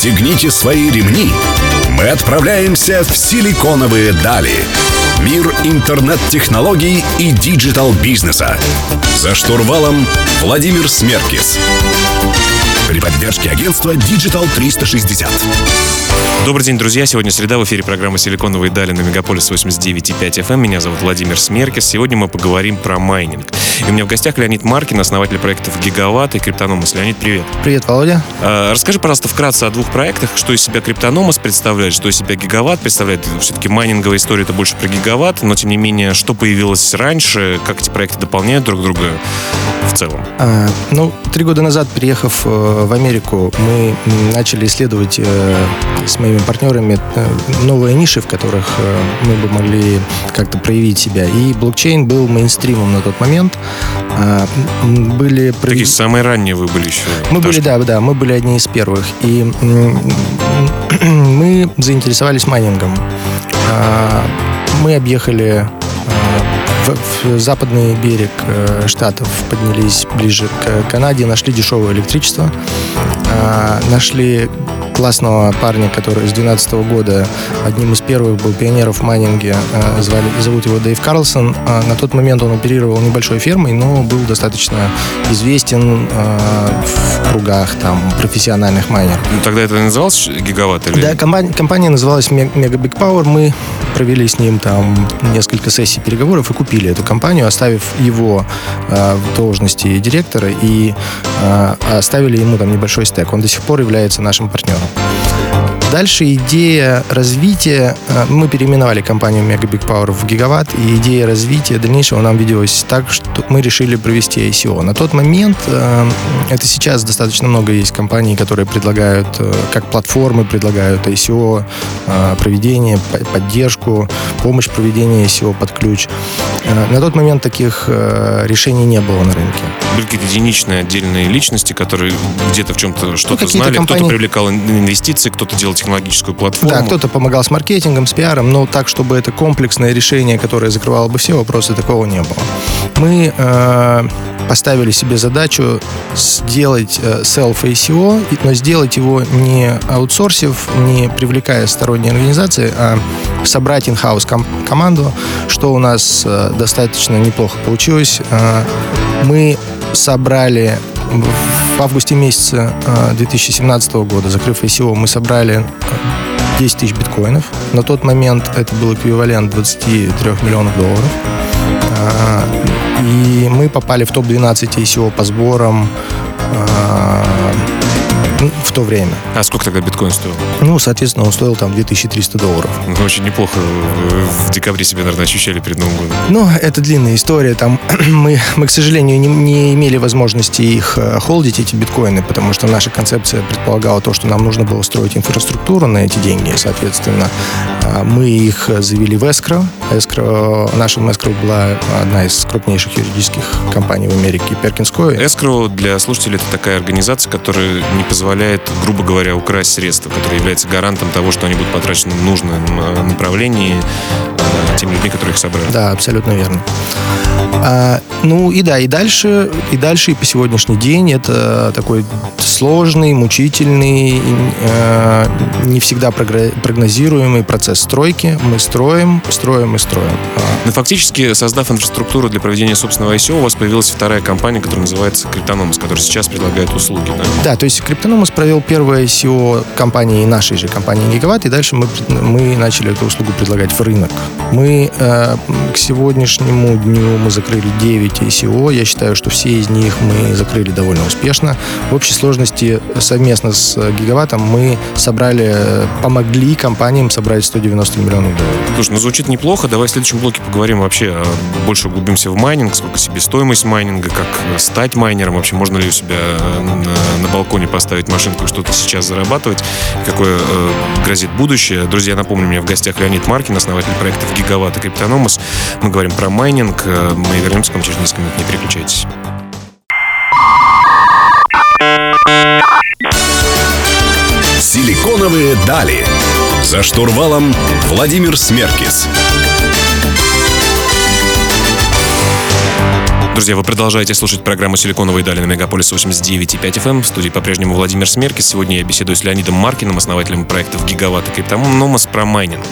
Пристегните свои ремни. Мы отправляемся в силиконовые дали. Мир интернет-технологий и digital-бизнеса. За штурвалом Владимир Смеркис. При поддержке агентства Digital 360. Добрый день, друзья. Сегодня среда в эфире программы «Силиконовые дали» на Мегаполис 89,5 FM. Меня зовут Владимир Смеркис. Сегодня мы поговорим про майнинг. И у меня в гостях Леонид Маркин, основатель проектов «Гигаватт» и «Криптономос». Леонид, привет. Привет, Володя. А, расскажи, пожалуйста, вкратце о двух проектах. Что из себя «Криптономос» представляет, что из себя «Гигаватт» представляет. Все-таки майнинговая история — это больше про «Гигаватт», но, тем не менее, что появилось раньше, как эти проекты дополняют друг друга в целом? А, ну, три года назад, приехав э, в Америку, мы начали исследовать э, с моими партнерами э, новые ниши, в которых мы бы могли как-то проявить себя. И блокчейн был мейнстримом на тот момент. А, были... Такие самые ранние вы были еще. Мы были, да, да, мы были одни из первых. И мы заинтересовались майнингом. А, мы объехали а, в западный берег э, штатов поднялись ближе к Канаде, нашли дешевое электричество, нашли классного парня, который с 2012 года одним из первых был пионеров в майнинге. Э, звали, зовут его Дэйв Карлсон. А на тот момент он оперировал небольшой фермой, но был достаточно известен э, в кругах там, профессиональных майнеров. Ну, тогда это называлось гигаватт? Или... Да, компания, компания называлась Mega Big Power. Мы провели с ним там несколько сессий переговоров и купили эту компанию, оставив его э, в должности директора и э, оставили ему там небольшой стек. Он до сих пор является нашим партнером. Thank you. Дальше идея развития, э, мы переименовали компанию Mega Big Power в Гигаватт, и идея развития дальнейшего нам виделась так, что мы решили провести ICO. На тот момент, э, это сейчас достаточно много есть компаний, которые предлагают, э, как платформы предлагают ICO, проведение, поддержку, помощь проведения ICO под ключ. На тот момент таких решений не было на рынке. Были какие-то единичные отдельные личности, которые где-то в чем-то что-то ну, знали, компании... кто-то привлекал инвестиции, кто-то делал технологическую платформу. Да, кто-то помогал с маркетингом, с пиаром, но так, чтобы это комплексное решение, которое закрывало бы все вопросы, такого не было. Мы э, поставили себе задачу сделать э, self-ACO, но сделать его не аутсорсив, не привлекая сторонние организации, а собрать in-house ком- команду, что у нас э, достаточно неплохо получилось. Э, мы собрали в августе месяце 2017 э, года, закрыв ICO, мы собрали 10 э, тысяч биткоинов. На тот момент это был эквивалент 23 миллионов долларов. Э, и мы попали в топ-12 ICO по сборам в то время. А сколько тогда биткоин стоил? Ну, соответственно, он стоил там 2300 долларов. Ну, очень неплохо в декабре себе, наверное, ощущали перед Новым годом. Ну, это длинная история. Там мы, мы к сожалению, не, не имели возможности их э, холдить, эти биткоины, потому что наша концепция предполагала то, что нам нужно было строить инфраструктуру на эти деньги. Соответственно, э, мы их завели в эскро. эскро наша эскро была одна из крупнейших юридических компаний в Америке, Перкинс Эскро для слушателей это такая организация, которая не позволяет позволяет, грубо говоря, украсть средства, которые являются гарантом того, что они будут потрачены в нужном э, направлении э, теми людьми, которые их собрали. Да, абсолютно верно. А, ну и да, и дальше, и дальше, и по сегодняшний день это такой сложный, мучительный, э, не всегда прогнозируемый процесс стройки. Мы строим, строим и строим. А. Ну, фактически, создав инфраструктуру для проведения собственного ICO, у вас появилась вторая компания, которая называется Криптономос, которая сейчас предлагает услуги, да? Да, то есть Криптономос провел первое ICO компании, нашей же компании Гигаватт, и дальше мы, мы начали эту услугу предлагать в рынок. Мы э, к сегодняшнему дню мы закрыли 9 ICO. Я считаю, что все из них мы закрыли довольно успешно. В общей сложности совместно с Гигаваттом мы собрали, помогли компаниям собрать 190 миллионов долларов. Слушай, ну звучит неплохо. Давай в следующем блоке поговорим вообще, больше углубимся в майнинг, сколько себестоимость майнинга, как стать майнером, вообще можно ли у себя на, на балконе поставить машинку и что-то сейчас зарабатывать, какое э, грозит будущее. Друзья, напомню, у меня в гостях Леонид Маркин, основатель проектов Гигаватт и Криптономос. Мы говорим про майнинг. Мы вернемся к вам через несколько минут. Не переключайтесь. Силиконовые дали. За штурвалом Владимир Смеркис. Друзья, вы продолжаете слушать программу «Силиконовые дали» на Мегаполис 89.5 FM. В студии по-прежнему Владимир Смеркис. Сегодня я беседую с Леонидом Маркиным, основателем проектов «Гигаватт» и «Криптономос» про майнинг.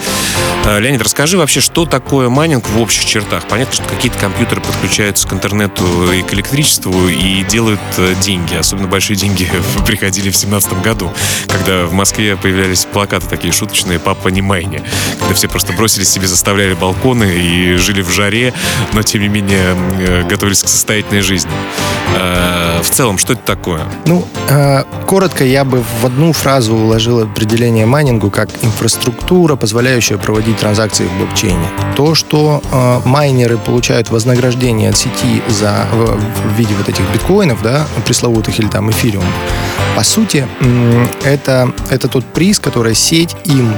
Э, Леонид, расскажи вообще, что такое майнинг в общих чертах? Понятно, что какие-то компьютеры подключаются к интернету и к электричеству и делают э, деньги. Особенно большие деньги приходили в 2017 году, когда в Москве появлялись плакаты такие шуточные «Папа не майни», когда все просто бросились себе, заставляли балконы и жили в жаре, но тем не менее э, готовились к состоятельной жизни. В целом, что это такое? Ну, коротко я бы в одну фразу уложил определение майнингу как инфраструктура, позволяющая проводить транзакции в блокчейне. То, что э, майнеры получают вознаграждение от сети за, в, в виде вот этих биткоинов, да, пресловутых или там эфириум, по сути, э, это, это тот приз, который сеть им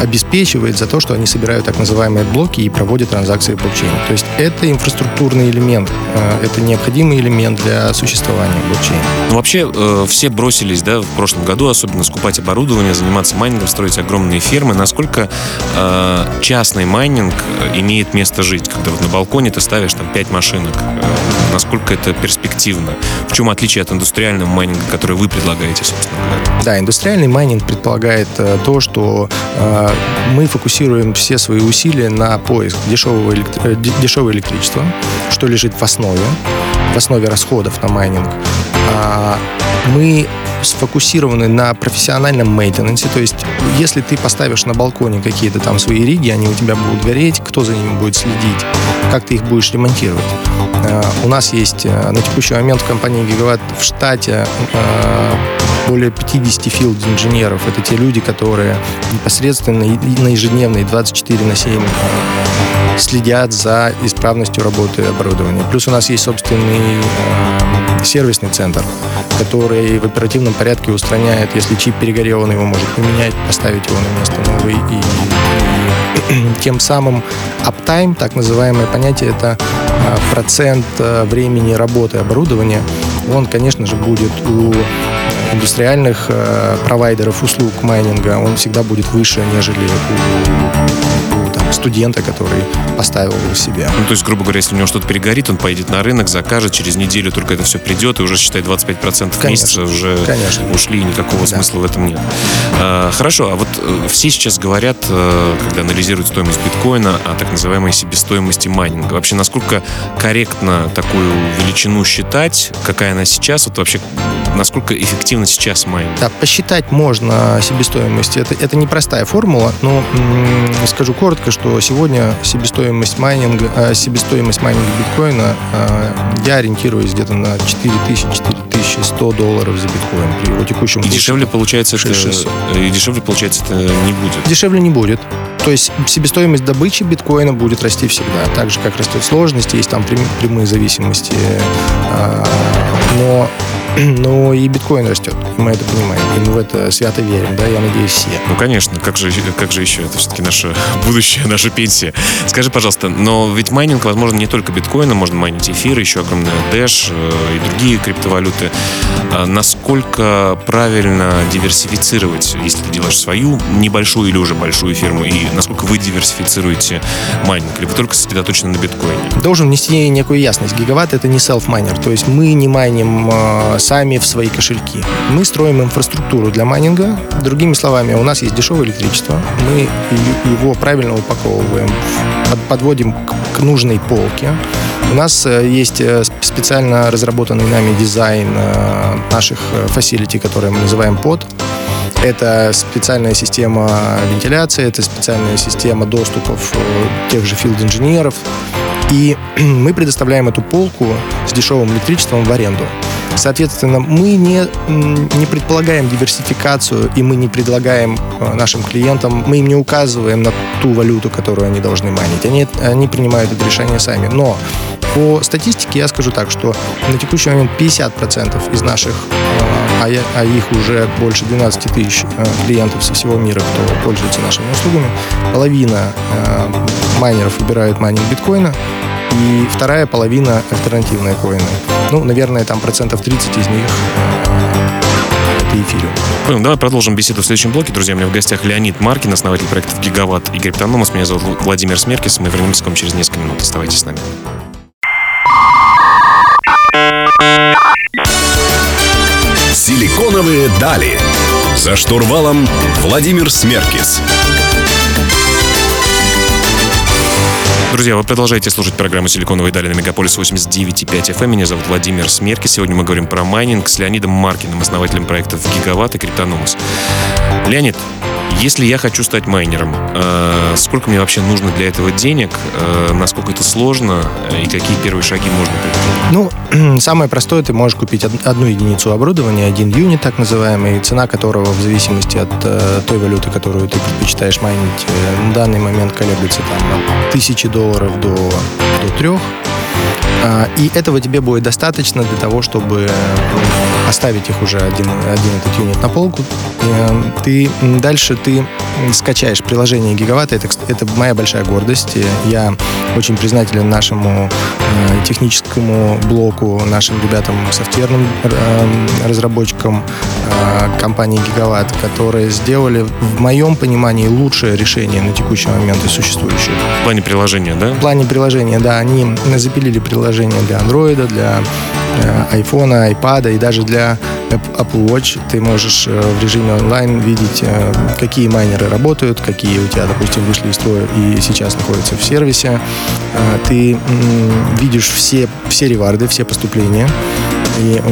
обеспечивает за то, что они собирают так называемые блоки и проводят транзакции в блокчейне. То есть это инфраструктурный элемент, э, это необходимый элемент для существования блокчейна. Ну, вообще э, все бросились, да, в прошлом году особенно скупать оборудование, заниматься майнингом, строить огромные фермы. Насколько э, частный майнинг имеет место жить, когда вот на балконе ты ставишь там 5 машинок? Э, насколько это перспективно? В чем отличие от индустриального майнинга, который вы предлагаете, собственно говоря? Да, индустриальный майнинг предполагает э, то, что э, мы фокусируем все свои усилия на поиск дешевого, электри... Э, дешевого электричества, что лежит в основе, в основе расходов на майнинг. А, мы сфокусированы на профессиональном maintenance е, то есть если ты поставишь на балконе какие-то там свои риги, они у тебя будут гореть, кто за ними будет следить, как ты их будешь ремонтировать. А, у нас есть э, на текущий момент в компании Гигаватт в штате более 50 филд-инженеров. Это те люди, которые непосредственно на ежедневной 24 на 7 э, следят за исправностью работы оборудования. Плюс у нас есть собственный э, сервисный центр, который в оперативном порядке устраняет, если чип перегорел, он его может поменять, поставить его на место новый. И, и тем самым uptime, так называемое понятие, это э, процент э, времени работы оборудования, он, конечно же, будет у индустриальных э, провайдеров услуг майнинга, он всегда будет выше, нежели у студента, который поставил его себе. Ну, то есть, грубо говоря, если у него что-то перегорит, он поедет на рынок, закажет, через неделю только это все придет, и уже, считай, 25% конечно, в месяц уже конечно. ушли, и никакого да. смысла в этом нет. А, хорошо, а вот э, все сейчас говорят, э, когда анализируют стоимость биткоина, о так называемой себестоимости майнинга. Вообще, насколько корректно такую величину считать, какая она сейчас, вот вообще, насколько эффективно сейчас майнинг? Да, посчитать можно себестоимость. Это, это непростая формула, но м- скажу коротко, что что сегодня себестоимость майнинга, э, себестоимость майнинга биткоина, э, я ориентируюсь где-то на 4000-4100 долларов за биткоин при его текущем И дешевле получается, это, и дешевле получается это не будет? Дешевле не будет. То есть себестоимость добычи биткоина будет расти всегда. Так же, как растет сложность, есть там прямые зависимости. Э, но но и биткоин растет, мы это понимаем, и мы в это свято верим, да, я надеюсь, все. Ну, конечно, как же, как же еще, это все-таки наше будущее, наша пенсия. Скажи, пожалуйста, но ведь майнинг, возможно, не только биткоина, можно майнить эфир, еще огромная Dash э, и другие криптовалюты. А насколько правильно диверсифицировать, если ты делаешь свою небольшую или уже большую фирму, и насколько вы диверсифицируете майнинг, или вы только сосредоточены на биткоине? Должен внести некую ясность. Гигаватт — это не self-miner, то есть мы не майним э, сами в свои кошельки. Мы строим инфраструктуру для майнинга. Другими словами, у нас есть дешевое электричество, мы его правильно упаковываем, подводим к нужной полке. У нас э, есть э, специально разработанный нами дизайн э, наших facility, которые мы называем под. Это специальная система вентиляции, это специальная система доступов тех же филд-инженеров. И мы предоставляем эту полку с дешевым электричеством в аренду. Соответственно, мы не, не предполагаем диверсификацию, и мы не предлагаем э, нашим клиентам, мы им не указываем на ту валюту, которую они должны майнить. Они, они принимают это решение сами. Но по статистике я скажу так, что на текущий момент 50% из наших, э, а, я, а их уже больше 12 тысяч э, клиентов со всего мира, кто пользуется нашими услугами, половина майнеров выбирают майнинг биткоина, и вторая половина альтернативные коины. Ну, наверное, там процентов 30 из них это эфириум. Понял, давай продолжим беседу в следующем блоке. Друзья, у меня в гостях Леонид Маркин, основатель проектов Гигаватт и Криптономос. Меня зовут Владимир Смеркис. Мы вернемся к вам через несколько минут. Оставайтесь с нами. Силиконовые дали. За штурвалом Владимир Смеркис. Друзья, вы продолжаете слушать программу «Силиконовые дали» на Мегаполис 89.5 FM. Меня зовут Владимир Смеркис. Сегодня мы говорим про майнинг с Леонидом Маркиным, основателем проектов «Гигаватт» и «Криптономос». Леонид, если я хочу стать майнером, э, сколько мне вообще нужно для этого денег, э, насколько это сложно и какие первые шаги можно предпринять? Ну, самое простое, ты можешь купить одну единицу оборудования, один юнит так называемый, цена которого в зависимости от э, той валюты, которую ты предпочитаешь майнить, на данный момент колеблется там от тысячи долларов до, до трех. А, и этого тебе будет достаточно для того, чтобы оставить их уже один, один этот юнит на полку. Эм, ты дальше ты скачаешь приложение Гигаватта. Это, это моя большая гордость. Я очень признателен нашему э, техническому блоку, нашим ребятам, софтверным э, разработчикам э, компании Гигаватт, которые сделали, в моем понимании, лучшее решение на текущий момент из существующих. В плане приложения, да? В плане приложения, да. Они запилили приложение для Android, для iPhone, iPad и даже для Apple Watch ты можешь в режиме онлайн видеть, какие майнеры работают, какие у тебя, допустим, вышли из строя и сейчас находятся в сервисе. Ты видишь все, все реварды, все поступления. И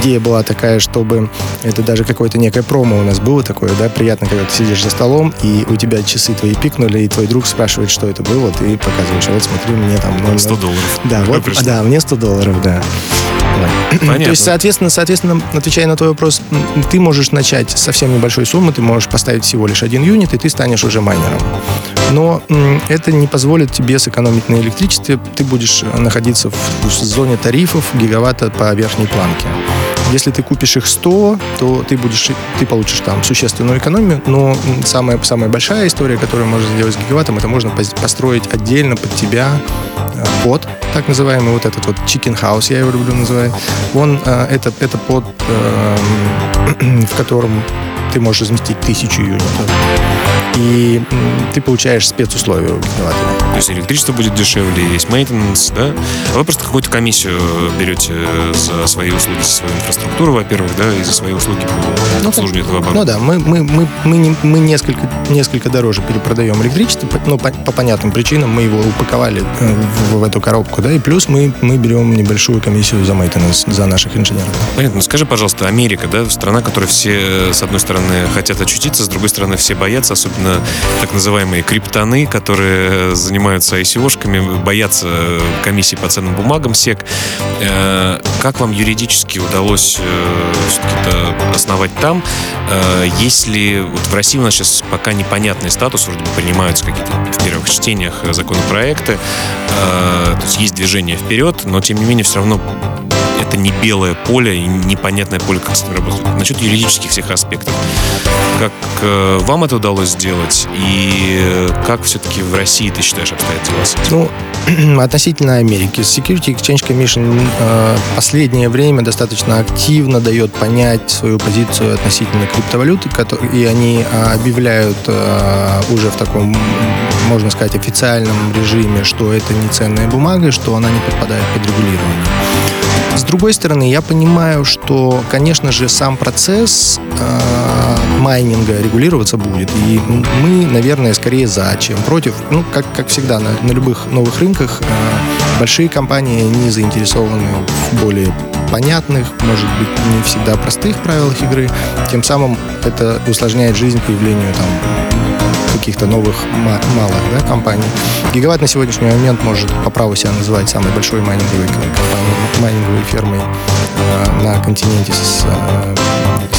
идея была такая, чтобы это даже какое-то некое промо у нас было такое, да, приятно, когда ты сидишь за столом, и у тебя часы твои пикнули, и твой друг спрашивает, что это было, ты показываешь, вот смотри, мне там... 0, 100 долларов. Да, вот, да, мне 100 долларов, да. Понятно. То есть, соответственно, соответственно, отвечая на твой вопрос, ты можешь начать с совсем небольшой суммы, ты можешь поставить всего лишь один юнит, и ты станешь уже майнером. Но это не позволит тебе сэкономить на электричестве. Ты будешь находиться в зоне тарифов гигаватта по верхней планке. Если ты купишь их 100, то ты, будешь, ты получишь там существенную экономию, но самая, самая большая история, которую можно сделать с гигаваттом, это можно построить отдельно под тебя э, под, так называемый вот этот вот chicken house, я его люблю называть. Он, э, это, это под, эм, в котором ты можешь разместить тысячу юнитов и ты получаешь спецусловия у генератора. То есть электричество будет дешевле, есть мейнтенанс, да? А вы просто какую-то комиссию берете за свои услуги, за свою инфраструктуру, во-первых, да, и за свои услуги по ну, обслуживанию этого оборудования. Ну да, мы, мы, мы, мы, не, мы несколько, несколько дороже перепродаем электричество, ну, по, по понятным причинам мы его упаковали э, в, в эту коробку, да, и плюс мы, мы берем небольшую комиссию за мейтенанс, за наших инженеров. Понятно. Ну, скажи, пожалуйста, Америка, да, страна, которая все, с одной стороны, хотят очутиться, с другой стороны, все боятся, особенно особенно так называемые криптоны, которые занимаются ICO-шками, боятся комиссии по ценным бумагам, СЕК. Э, как вам юридически удалось э, все-таки основать там? Э, если вот в России у нас сейчас пока непонятный статус, вроде бы принимаются какие-то в первых чтениях законопроекты, то есть есть движение вперед, но тем не менее все равно не белое поле непонятное поле, как с ним работать. Насчет юридических всех аспектов. Как э, вам это удалось сделать? И э, как все-таки в России, ты считаешь, обстоят дела с этим? Ну, относительно Америки. Security Exchange Commission э, последнее время достаточно активно дает понять свою позицию относительно криптовалюты, и они э, объявляют э, уже в таком, можно сказать, официальном режиме, что это не ценная бумага, что она не подпадает под регулирование. С другой стороны, я понимаю, что, конечно же, сам процесс э, майнинга регулироваться будет. И мы, наверное, скорее за, чем против. Ну, как, как всегда, на, на любых новых рынках э, большие компании не заинтересованы в более понятных, может быть, не всегда простых правилах игры. Тем самым это усложняет жизнь появлению там каких-то новых малых да, компаний. Гигаватт на сегодняшний момент может по праву себя называть самой большой майнинговой компанией, майнинговой фермой э, на континенте с, э,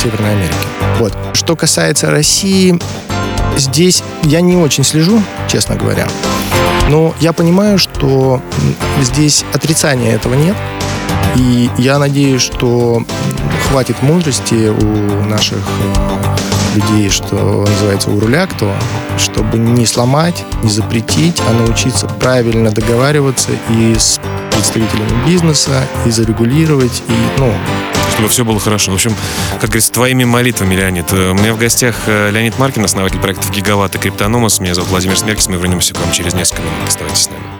Северной Америки. Вот. Что касается России, здесь я не очень слежу, честно говоря. Но я понимаю, что здесь отрицания этого нет. И я надеюсь, что хватит мудрости у наших э, людей, что называется, у руля кто, чтобы не сломать, не запретить, а научиться правильно договариваться и с представителями бизнеса, и зарегулировать, и, ну, чтобы все было хорошо. В общем, как говорится, твоими молитвами, Леонид. У меня в гостях э, Леонид Маркин, основатель проектов Гигаватт и Криптономос. Меня зовут Владимир Смеркис. Мы вернемся к вам через несколько минут. Оставайтесь с нами.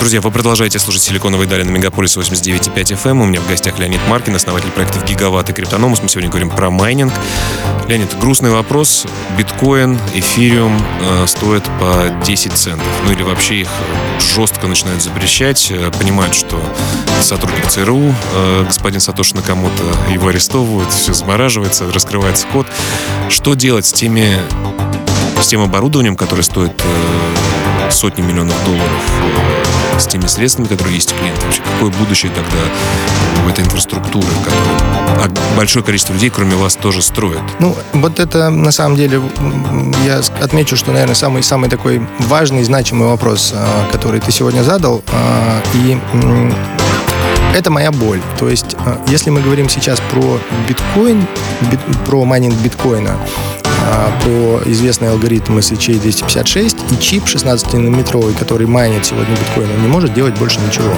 Друзья, вы продолжаете слушать «Силиконовые дали» на Мегаполис 89.5 FM. У меня в гостях Леонид Маркин, основатель проектов «Гигаватт» и «Криптономос». Мы сегодня говорим про майнинг. Леонид, грустный вопрос. Биткоин, эфириум э, стоят по 10 центов. Ну или вообще их жестко начинают запрещать. Э, понимают, что сотрудник ЦРУ, э, господин Сатоши Накамото, его арестовывают, все замораживается, раскрывается код. Что делать с теми с тем оборудованием, которое стоит э, сотни миллионов долларов, э, с теми средствами, которые есть у клиента. Вообще, какое будущее тогда у этой инфраструктуры, которую а большое количество людей, кроме вас, тоже строят? Ну, вот это на самом деле, я отмечу, что, наверное, самый, самый такой важный, значимый вопрос, э, который ты сегодня задал. Э, и это моя боль. То есть, если мы говорим сейчас про биткоин, бит, про майнинг биткоина, а, про известный алгоритм SHA 256 и чип 16-нанометровый, который майнит сегодня биткоин, он не может делать больше ничего.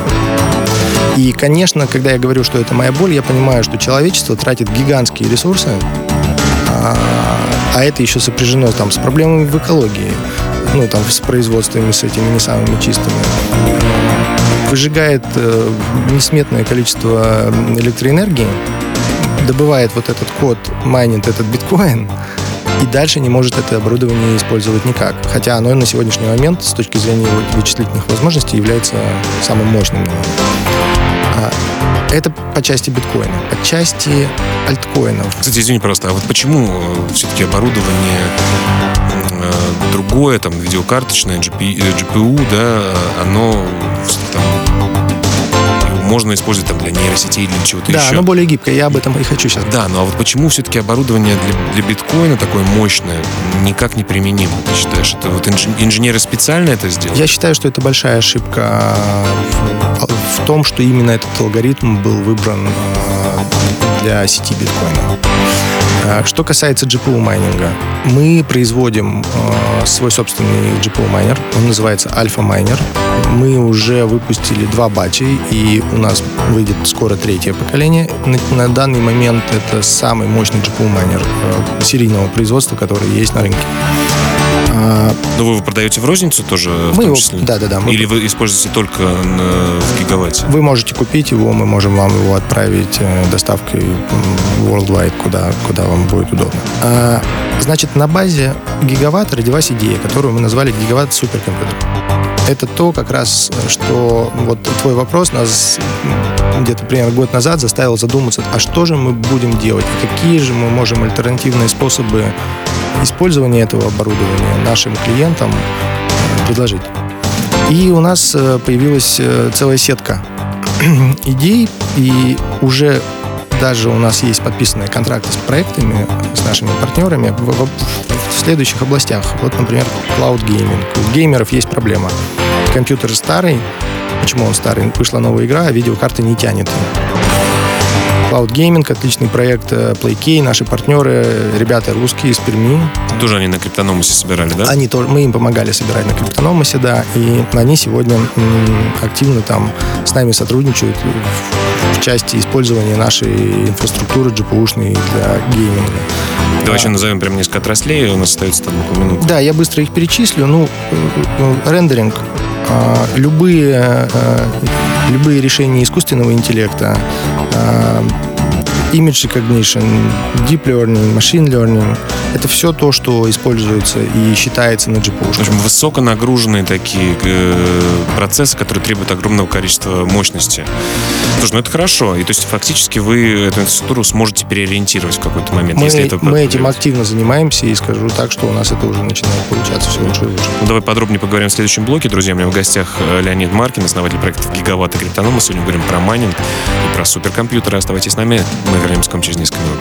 И, конечно, когда я говорю, что это моя боль, я понимаю, что человечество тратит гигантские ресурсы, а, а это еще сопряжено там с проблемами в экологии, ну, там, с производствами, с этими не самыми чистыми выжигает э, несметное количество электроэнергии, добывает вот этот код, майнит этот биткоин, и дальше не может это оборудование использовать никак. Хотя оно на сегодняшний момент с точки зрения вычислительных возможностей является самым мощным. А, это по части биткоина. По части альткоинов. Кстати, извини, просто, а вот почему э, все-таки оборудование э, другое, там, видеокарточное, GPU, да, оно там, можно использовать там для нейросетей или чего-то да, еще. Да, оно более гибкое, я об этом и хочу сейчас. Да, ну а вот почему все-таки оборудование для, для биткоина такое мощное никак не применимо, ты считаешь? Это вот инженеры специально это сделали? Я считаю, что это большая ошибка в, в том, что именно этот алгоритм был выбран э, для сети биткоина. Э, что касается GPU майнинга, мы производим э, свой собственный GPU майнер. Он называется Alpha Miner. Мы уже выпустили два батча, и у нас выйдет скоро третье поколение. На, на данный момент это самый мощный GPU майнер э, серийного производства, который есть на рынке. А, Но вы его продаете в розницу тоже? Мы его, да, да, да. Мы... Или вы используете только на, в гигаватте? Вы можете купить его, мы можем вам его отправить э, доставкой worldwide, куда, куда вам будет удобно. А, значит, на базе гигаватта родилась идея, которую мы назвали гигаватт суперкомпьютер. Это то, как раз, что вот твой вопрос нас где-то примерно год назад заставил задуматься, а что же мы будем делать, какие же мы можем альтернативные способы использования этого оборудования нашим клиентам э, предложить. И у нас э, появилась э, целая сетка идей, и уже даже у нас есть подписанные контракты с проектами, с нашими партнерами в, в, в следующих областях. Вот, например, cloud gaming. У геймеров есть проблема. Компьютер старый. Почему он старый? Вышла новая игра, а видеокарта не тянет. Cloud Gaming, отличный проект э, PlayKey, наши партнеры, ребята русские из Перми. Тоже они на Криптономусе собирали, да? Они тоже, мы им помогали собирать на Криптономусе, да, и они сегодня активно там с нами сотрудничают части использования нашей инфраструктуры GPU-шной для гейминга. Давай еще назовем прям несколько отраслей, у нас остается там около минуты. Да, я быстро их перечислю. Ну, э, э, рендеринг, а, любые, любые решения искусственного интеллекта, image recognition, deep learning, machine learning — это все то, что используется и считается на GPU. В общем, высоконагруженные такие э, процессы, которые требуют огромного количества мощности. Слушай, ну это хорошо. И то есть фактически вы эту инфраструктуру сможете переориентировать в какой-то момент, мы, если это Мы этим активно занимаемся, и скажу так, что у нас это уже начинает получаться все лучше и лучше. Ну, давай подробнее поговорим в следующем блоке. Друзья, у меня в гостях э, Леонид Маркин, основатель проекта Гигаватт и Криптоном. Мы сегодня говорим про майнинг и про суперкомпьютеры. Оставайтесь с нами. Мы вернемся к вам через несколько минут.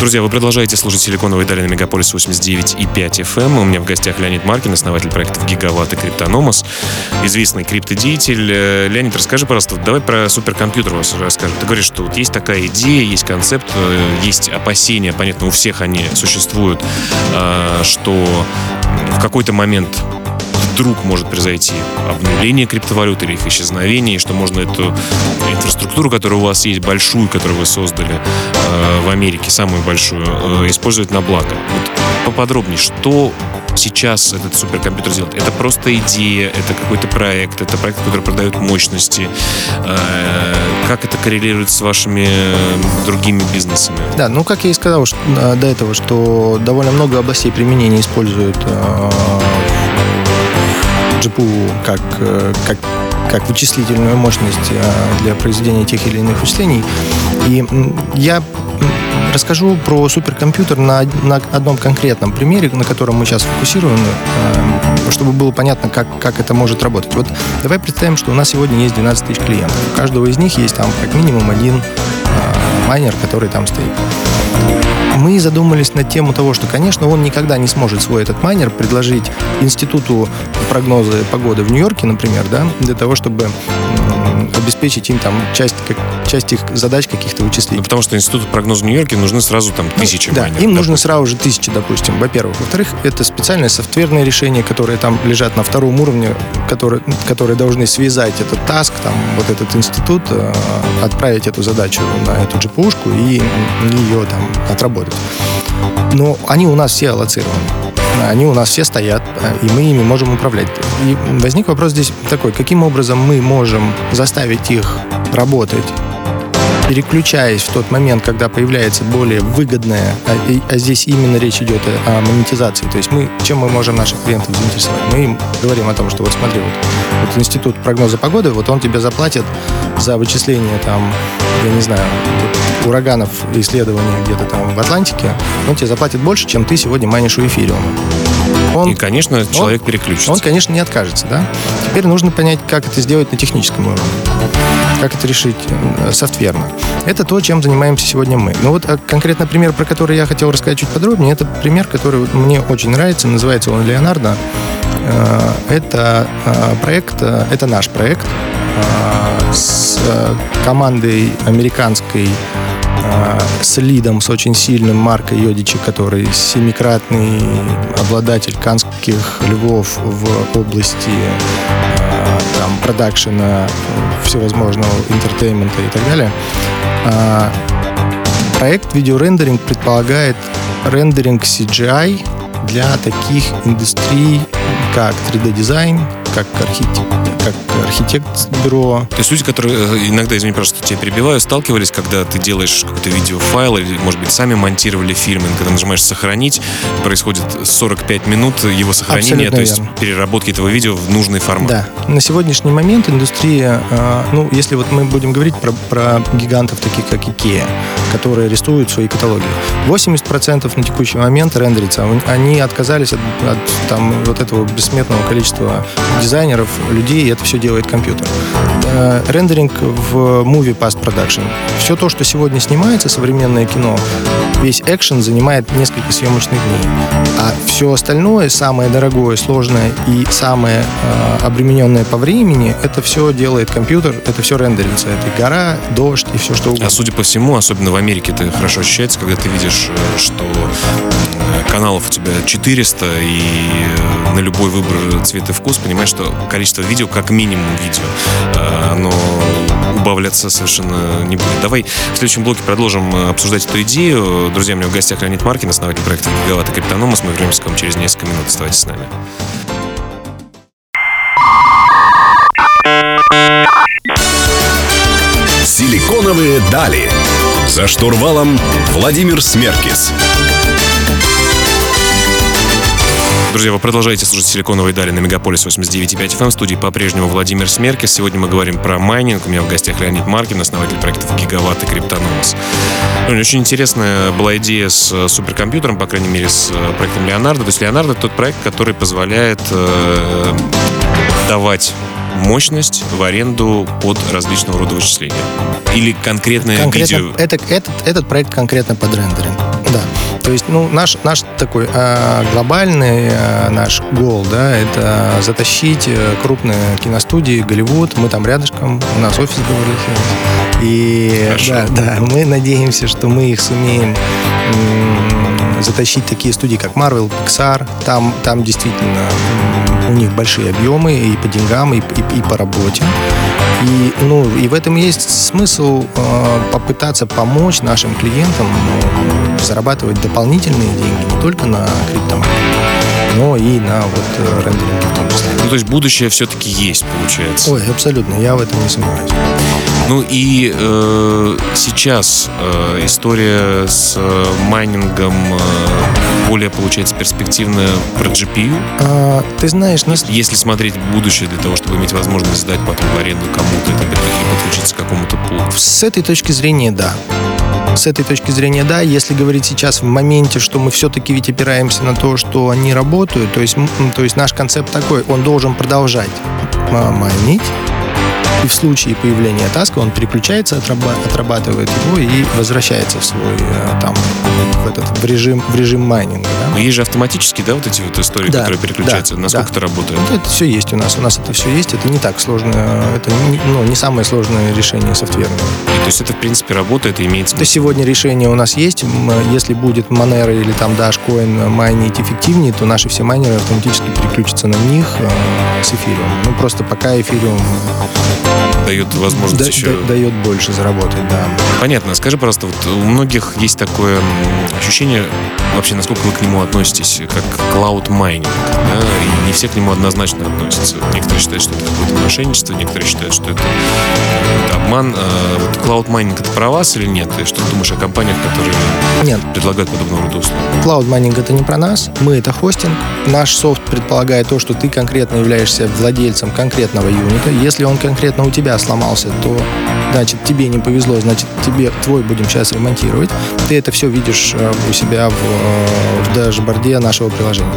Друзья, вы продолжаете слушать «Силиконовые дали» Мегаполис 89 и 5 FM. Эм. У меня в гостях Леонид Маркин, основатель проектов «Гигаватт» и «Криптономос», известный криптодеятель. Э, Леонид, расскажи, пожалуйста, давай про суперкомпьютер вас расскажем. Ты говоришь, что вот есть такая идея, есть концепт, э, есть опасения, понятно, у всех они существуют, э, что в какой-то момент вдруг может произойти обнуление криптовалют или их исчезновение, и что можно эту инфраструктуру, которая у вас есть, большую, которую вы создали э, в Америке, самую большую, э, использовать на благо. Вот поподробнее, что сейчас этот суперкомпьютер делает? Это просто идея, это какой-то проект, это проект, который продает мощности. Э, как это коррелирует с вашими э, другими бизнесами? Да, ну как я и сказал что, до этого, что довольно много областей применения используют э, GPU как, э, как, как вычислительную мощность э, для произведения тех или иных вычислений. И я расскажу про суперкомпьютер на, на одном конкретном примере, на котором мы сейчас фокусируем, э, чтобы было понятно, как, как это может работать. Вот давай представим, что у нас сегодня есть 12 тысяч клиентов. У каждого из них есть там как минимум один майнер, который там стоит мы задумались на тему того, что, конечно, он никогда не сможет свой этот майнер предложить институту прогноза погоды в Нью-Йорке, например, да, для того, чтобы обеспечить им там часть, как, часть их задач каких-то вычислений. Ну, потому что институту прогноза в Нью-Йорке нужны сразу там ну, тысячи ну, Да, майнеров, им нужно сразу же тысячи, допустим, во-первых. Во-вторых, это специальные софтверные решения, которые там лежат на втором уровне, которые, которые должны связать этот таск, там, вот этот институт, э, отправить эту задачу на эту GPU-шку и ее там отработать. Но они у нас все аллоцированы. Они у нас все стоят, э, и мы ими можем управлять. И возник вопрос здесь такой, каким образом мы можем заставить их работать переключаясь в тот момент, когда появляется более выгодная, а, а здесь именно речь идет о, монетизации. То есть мы, чем мы можем наших клиентов заинтересовать? Мы им говорим о том, что вот смотри, вот, вот институт прогноза погоды, вот он тебе заплатит за вычисление там, я не знаю, ураганов исследований где-то там в Атлантике, он тебе заплатит больше, чем ты сегодня майнишь у эфириума. Он, и, конечно, человек он, переключится. Он, конечно, не откажется, да? Теперь нужно понять, как это сделать на техническом уровне как это решить э, софтверно. Это то, чем занимаемся сегодня мы. Но вот э, конкретно пример, про который я хотел рассказать чуть подробнее, это пример, который мне очень нравится, называется он «Леонардо». Э, это проект, это наш проект с командой американской с лидом, с очень сильным Марко Йодичи, который семикратный обладатель канских львов в области там, продакшена, всевозможного entertainment а и так далее. А, проект видеорендеринг предполагает рендеринг CGI для таких индустрий, как 3D-дизайн, как архитектор, как архитект-бюро. То есть люди, которые э, иногда, извини, просто тебя перебиваю, сталкивались, когда ты делаешь какой-то видеофайл или, может быть, сами монтировали фильм, и когда нажимаешь «Сохранить», происходит 45 минут его сохранения, Абсолютно то есть верно. переработки этого видео в нужный формат. Да. На сегодняшний момент индустрия, э, ну, если вот мы будем говорить про, про гигантов, таких как IKEA, которые рисуют свои каталоги, 80% на текущий момент рендерится. Они отказались от, от там, вот этого бессмертного количества дизайнеров, людей, это все делает компьютер. Э, рендеринг в movie post production. Все то, что сегодня снимается, современное кино, весь экшен занимает несколько съемочных дней. А все остальное, самое дорогое, сложное и самое э, обремененное по времени, это все делает компьютер, это все рендерится. Это гора, дождь и все что угодно. А судя по всему, особенно в Америке, это хорошо ощущается, когда ты видишь, э, что каналов у тебя 400 и на любой выбор цвет и вкус, понимаешь, что количество видео, как минимум видео, э, оно убавляться совершенно не будет. Давай в следующем блоке продолжим э, обсуждать эту идею. Друзья, у меня в гостях Леонид Маркин, основатель проекта «Гигаватт и Криптономос». Мы вернемся к вам через несколько минут. Оставайтесь с нами. Силиконовые дали. За штурвалом Владимир Смеркис. Друзья, вы продолжаете слушать «Силиконовые дали» на Мегаполис 89.5 FM. В студии по-прежнему Владимир Смеркис. Сегодня мы говорим про майнинг. У меня в гостях Леонид Маркин, основатель проектов «Гигаватт» и «Криптономос». Ну, очень интересная была идея с э, суперкомпьютером, по крайней мере, с э, проектом «Леонардо». То есть «Леонардо» — тот проект, который позволяет э, давать мощность в аренду под различного рода вычисления? Или конкретное конкретно, видео? Это, этот, этот проект конкретно под рендеринг. Да. То есть, ну, наш, наш такой э, глобальный э, наш гол, да, это затащить э, крупные киностудии, Голливуд. Мы там рядышком, у нас офис в И Хорошо. да, да, мы надеемся, что мы их сумеем затащить такие студии, как Marvel, Pixar. Там, там действительно у них большие объемы и по деньгам, и, и, и по работе. И, ну, и в этом есть смысл э, попытаться помочь нашим клиентам ну, зарабатывать дополнительные деньги не только на криптомании, но и на вот э, рендеринге в том числе. Ну, то есть будущее все-таки есть, получается. Ой, абсолютно, я в этом не сомневаюсь. Ну и э, сейчас э, история с э, майнингом э, более, получается, перспективная про GPU. А, ты знаешь, нас Если смотреть в будущее для того, чтобы иметь возможность сдать потом в аренду кому-то это, подключиться к какому-то пулу. С этой точки зрения, да. С этой точки зрения, да. Если говорить сейчас в моменте, что мы все-таки ведь опираемся на то, что они работают, то есть, то есть наш концепт такой, он должен продолжать майнить, и в случае появления таска он переключается, отраба- отрабатывает его и возвращается в свой э, там в этот в режим в режим майнинга. да. Но есть же автоматически, да, вот эти вот истории, Да, которые переключаются. да, Насколько да. это работает? Вот это все есть у нас. У нас это все есть. Это не так сложно. Это не, ну, не самое сложное решение софтверное. И, то есть это, в принципе, работает и имеет То смысл. сегодня решение у нас есть. Если будет Monero или там Dashcoin майнить эффективнее, то наши все майнеры автоматически переключатся на них э, с эфириум. Ну, просто пока эфириум Дает возможность да- еще... да- дает больше заработать, да. Понятно. Скажи, пожалуйста, вот у многих есть такое ощущение, вообще, насколько вы к нему относитесь, как cloud майнинг, да, и не все к нему однозначно относятся. Некоторые считают, что это какое-то мошенничество, некоторые считают, что это какой-то обман. А Вот cloud майнинг это про вас или нет? И что ты думаешь о компаниях, которые Нет, предлагают подобного рода услуги? Cloud майнинг это не про нас, мы это хостинг. Наш софт предполагает то, что ты конкретно являешься владельцем конкретного юнита. Если он конкретно у тебя сломался, то значит тебе не повезло, значит тебе твой будем сейчас ремонтировать. Ты это все видишь э, у себя в, э, в дашборде нашего приложения.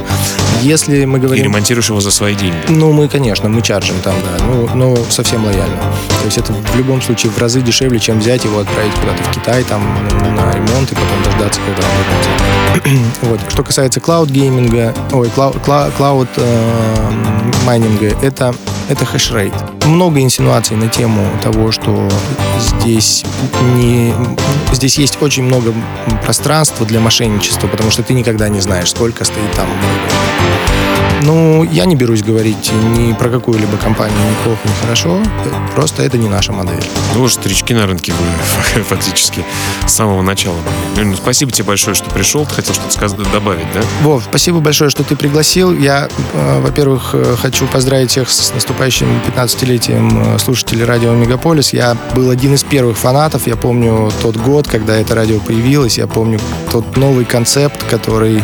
Если мы И говорим... ремонтируешь его за свои деньги. Ну, мы, конечно, мы чаржим там, да, ну, но совсем лояльно. То есть это в любом случае в разы дешевле, чем взять его, отправить куда-то в Китай, там, на ремонт и потом дождаться, когда он вернется. вот. Что касается cloud-гейминга, ой, clou- clou- cloud э, это, это хешрейт. Много инсинуаций на тему того, что здесь не... Здесь есть очень много пространства для мошенничества, потому что ты никогда не знаешь, сколько стоит там ну, я не берусь говорить ни про какую-либо компанию, ни плохо, ни хорошо. Просто это не наша модель. Ну, вы старички на рынке вы фактически с самого начала. Ну, спасибо тебе большое, что пришел. Ты хотел что-то сказать, добавить, да? Вов, спасибо большое, что ты пригласил. Я, э, во-первых, э, хочу поздравить всех с наступающим 15-летием э, слушателей радио Мегаполис. Я был один из первых фанатов. Я помню тот год, когда это радио появилось. Я помню тот новый концепт, который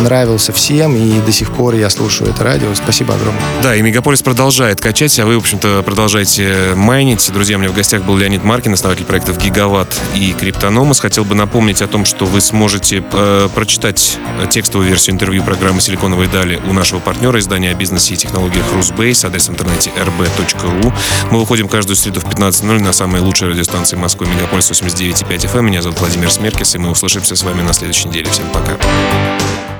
нравился всем, и до сих пор я слушаю это радио. Спасибо огромное. Да, и Мегаполис продолжает качать, а вы, в общем-то, продолжаете майнить. Друзья, у меня в гостях был Леонид Маркин, основатель проектов Гигаватт и Криптономос. Хотел бы напомнить о том, что вы сможете э, прочитать текстовую версию интервью программы «Силиконовые дали» у нашего партнера издания о бизнесе и технологиях Русбейс, адрес в интернете rb.ru. Мы выходим каждую среду в 15.00 на самой лучшей радиостанции Москвы Мегаполис 89.5 FM. Меня зовут Владимир Смеркис, и мы услышимся с вами на следующей неделе. Всем пока.